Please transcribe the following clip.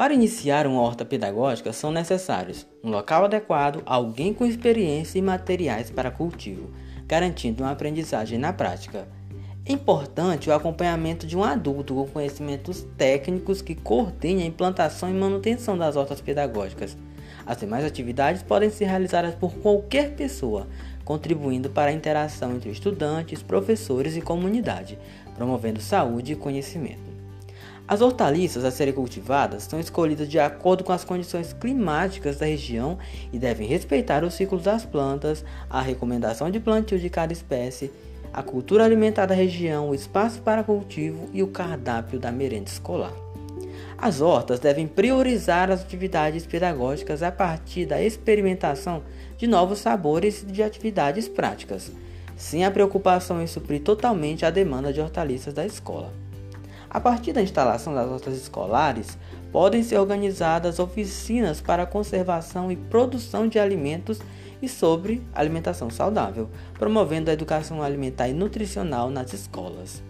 Para iniciar uma horta pedagógica são necessários um local adequado, alguém com experiência e materiais para cultivo, garantindo uma aprendizagem na prática. É importante o acompanhamento de um adulto com conhecimentos técnicos que coordene a implantação e manutenção das hortas pedagógicas. As demais atividades podem ser realizadas por qualquer pessoa, contribuindo para a interação entre estudantes, professores e comunidade, promovendo saúde e conhecimento. As hortaliças a serem cultivadas são escolhidas de acordo com as condições climáticas da região e devem respeitar o ciclo das plantas, a recomendação de plantio de cada espécie, a cultura alimentar da região, o espaço para cultivo e o cardápio da merenda escolar. As hortas devem priorizar as atividades pedagógicas a partir da experimentação de novos sabores e de atividades práticas, sem a preocupação em suprir totalmente a demanda de hortaliças da escola. A partir da instalação das hortas escolares, podem ser organizadas oficinas para conservação e produção de alimentos e sobre alimentação saudável, promovendo a educação alimentar e nutricional nas escolas.